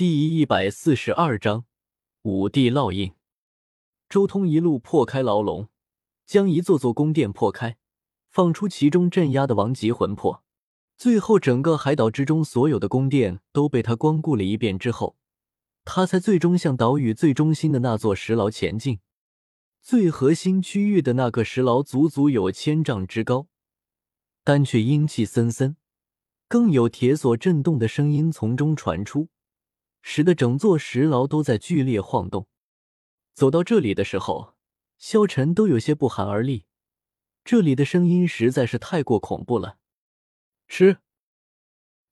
第一百四十二章五帝烙印。周通一路破开牢笼，将一座座宫殿破开，放出其中镇压的王级魂魄。最后，整个海岛之中所有的宫殿都被他光顾了一遍之后，他才最终向岛屿最中心的那座石牢前进。最核心区域的那个石牢足足有千丈之高，但却阴气森森，更有铁锁震动的声音从中传出。使得整座石牢都在剧烈晃动。走到这里的时候，萧晨都有些不寒而栗。这里的声音实在是太过恐怖了。吃！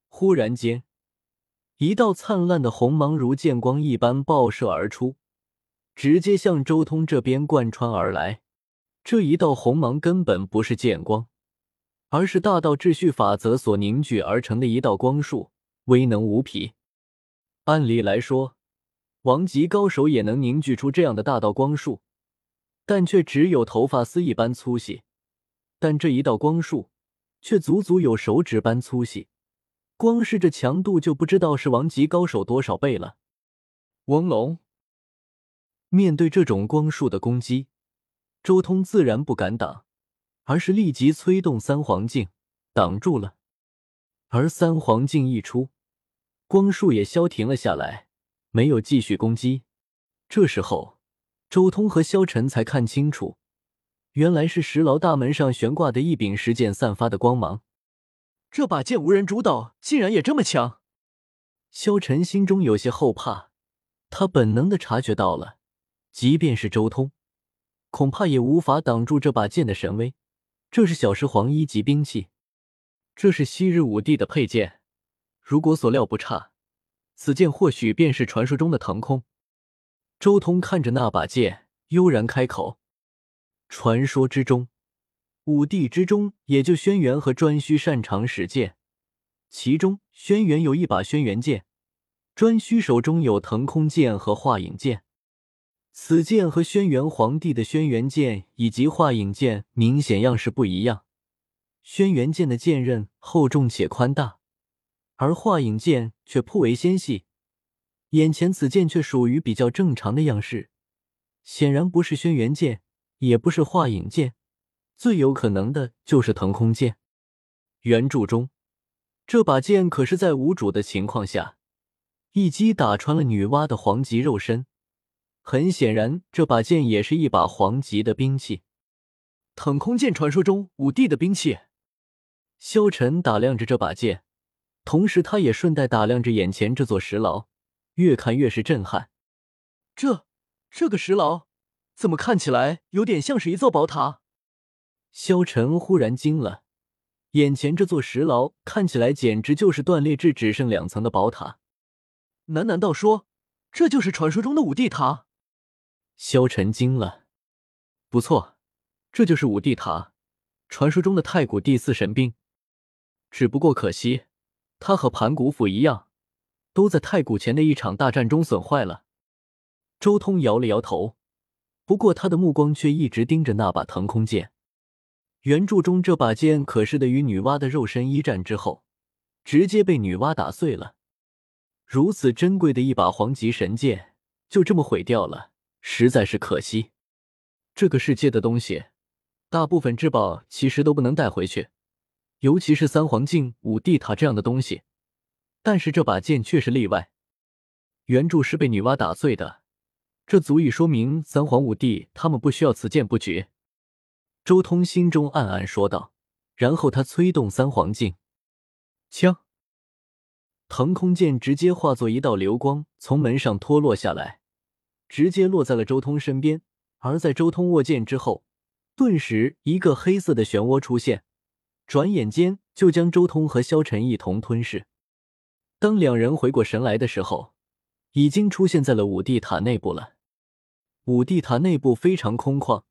忽然间，一道灿烂的红芒如剑光一般爆射而出，直接向周通这边贯穿而来。这一道红芒根本不是剑光，而是大道秩序法则所凝聚而成的一道光束，威能无匹。按理来说，王级高手也能凝聚出这样的大道光束，但却只有头发丝一般粗细。但这一道光束却足足有手指般粗细，光是这强度就不知道是王级高手多少倍了。王龙面对这种光束的攻击，周通自然不敢挡，而是立即催动三黄镜挡住了。而三黄镜一出。光束也消停了下来，没有继续攻击。这时候，周通和萧晨才看清楚，原来是石牢大门上悬挂的一柄石剑散发的光芒。这把剑无人主导，竟然也这么强！萧晨心中有些后怕，他本能的察觉到了，即便是周通，恐怕也无法挡住这把剑的神威。这是小石皇一级兵器，这是昔日武帝的佩剑。如果所料不差，此剑或许便是传说中的腾空。周通看着那把剑，悠然开口：“传说之中，五帝之中，也就轩辕和颛顼擅长使剑。其中，轩辕有一把轩辕剑，颛顼手中有腾空剑和化影剑。此剑和轩辕皇帝的轩辕剑以及化影剑明显样式不一样。轩辕剑的剑刃厚重且宽大。”而化影剑却颇为纤细，眼前此剑却属于比较正常的样式，显然不是轩辕剑，也不是化影剑，最有可能的就是腾空剑。原著中，这把剑可是在无主的情况下，一击打穿了女娲的黄级肉身。很显然，这把剑也是一把黄级的兵器。腾空剑，传说中武帝的兵器。萧晨打量着这把剑。同时，他也顺带打量着眼前这座石牢，越看越是震撼。这这个石牢怎么看起来有点像是一座宝塔？萧晨忽然惊了，眼前这座石牢看起来简直就是断裂至只剩两层的宝塔。难难道说这就是传说中的五帝塔？萧晨惊了。不错，这就是五帝塔，传说中的太古第四神兵。只不过可惜。他和盘古斧一样，都在太古前的一场大战中损坏了。周通摇了摇头，不过他的目光却一直盯着那把腾空剑。原著中这把剑可是的与女娲的肉身一战之后，直接被女娲打碎了。如此珍贵的一把黄级神剑，就这么毁掉了，实在是可惜。这个世界的东西，大部分至宝其实都不能带回去。尤其是三皇镜、五帝塔这样的东西，但是这把剑却是例外。原著是被女娲打碎的，这足以说明三皇五帝他们不需要此剑不绝。周通心中暗暗说道，然后他催动三皇镜，枪，腾空剑直接化作一道流光，从门上脱落下来，直接落在了周通身边。而在周通握剑之后，顿时一个黑色的漩涡出现。转眼间就将周通和萧晨一同吞噬。当两人回过神来的时候，已经出现在了五帝塔内部了。五帝塔内部非常空旷，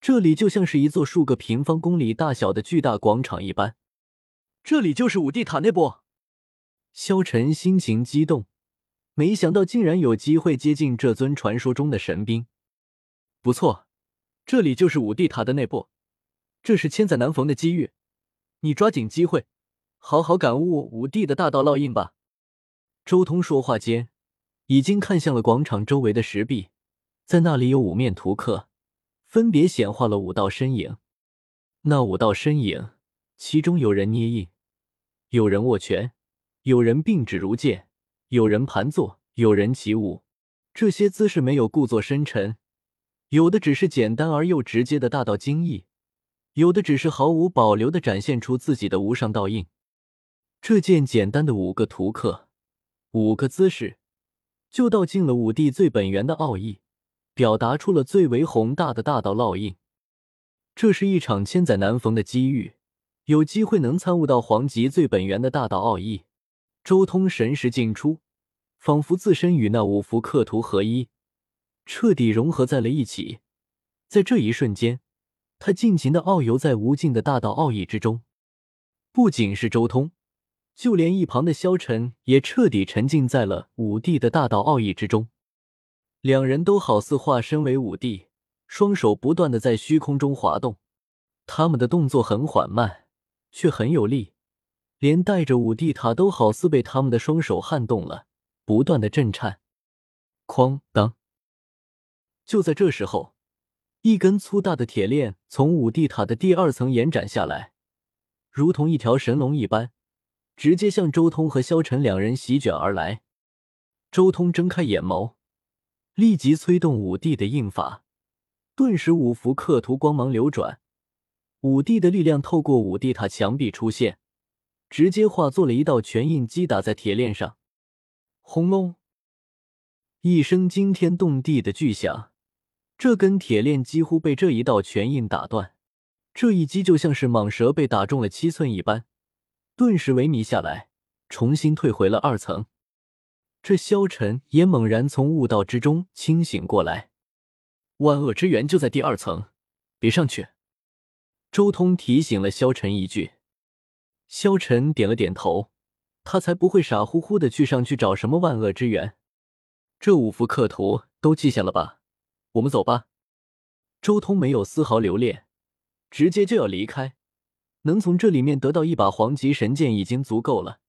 这里就像是一座数个平方公里大小的巨大广场一般。这里就是五帝塔内部。萧晨心情激动，没想到竟然有机会接近这尊传说中的神兵。不错，这里就是五帝塔的内部，这是千载难逢的机遇。你抓紧机会，好好感悟五帝的大道烙印吧。周通说话间，已经看向了广场周围的石壁，在那里有五面图刻，分别显化了五道身影。那五道身影，其中有人捏印，有人握拳，有人并指如剑，有人盘坐，有人起舞。这些姿势没有故作深沉，有的只是简单而又直接的大道精意，有的只是毫无保留的展现出自己的无上道印。这件简单的五个图刻，五个姿势，就道尽了武帝最本源的奥义，表达出了最为宏大的大道烙印。这是一场千载难逢的机遇，有机会能参悟到皇极最本源的大道奥义。周通神识尽出。仿佛自身与那五幅刻图合一，彻底融合在了一起。在这一瞬间，他尽情的遨游在无尽的大道奥义之中。不仅是周通，就连一旁的萧晨也彻底沉浸在了武帝的大道奥义之中。两人都好似化身为武帝，双手不断的在虚空中滑动。他们的动作很缓慢，却很有力，连带着武帝塔都好似被他们的双手撼动了。不断的震颤，哐当！就在这时候，一根粗大的铁链从五帝塔的第二层延展下来，如同一条神龙一般，直接向周通和萧晨两人席卷而来。周通睁开眼眸，立即催动五帝的印法，顿时五幅刻图光芒流转，五帝的力量透过五帝塔墙壁出现，直接化作了一道拳印，击打在铁链上。轰隆！一声惊天动地的巨响，这根铁链几乎被这一道拳印打断。这一击就像是蟒蛇被打中了七寸一般，顿时萎靡下来，重新退回了二层。这萧晨也猛然从悟道之中清醒过来，万恶之源就在第二层，别上去。周通提醒了萧晨一句，萧晨点了点头。他才不会傻乎乎的去上去找什么万恶之源。这五幅刻图都记下了吧？我们走吧。周通没有丝毫留恋，直接就要离开。能从这里面得到一把黄级神剑已经足够了。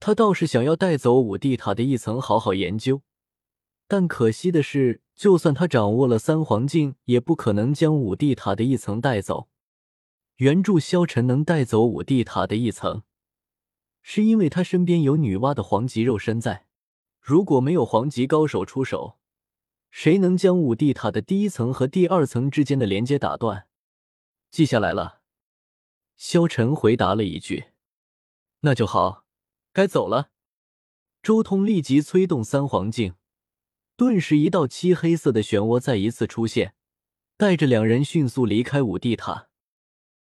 他倒是想要带走五帝塔的一层好好研究，但可惜的是，就算他掌握了三黄镜，也不可能将五帝塔的一层带走。原著萧晨能带走五帝塔的一层。是因为他身边有女娲的黄级肉身在，如果没有黄级高手出手，谁能将五帝塔的第一层和第二层之间的连接打断？记下来了，萧晨回答了一句：“那就好，该走了。”周通立即催动三黄镜，顿时一道漆黑色的漩涡再一次出现，带着两人迅速离开五帝塔。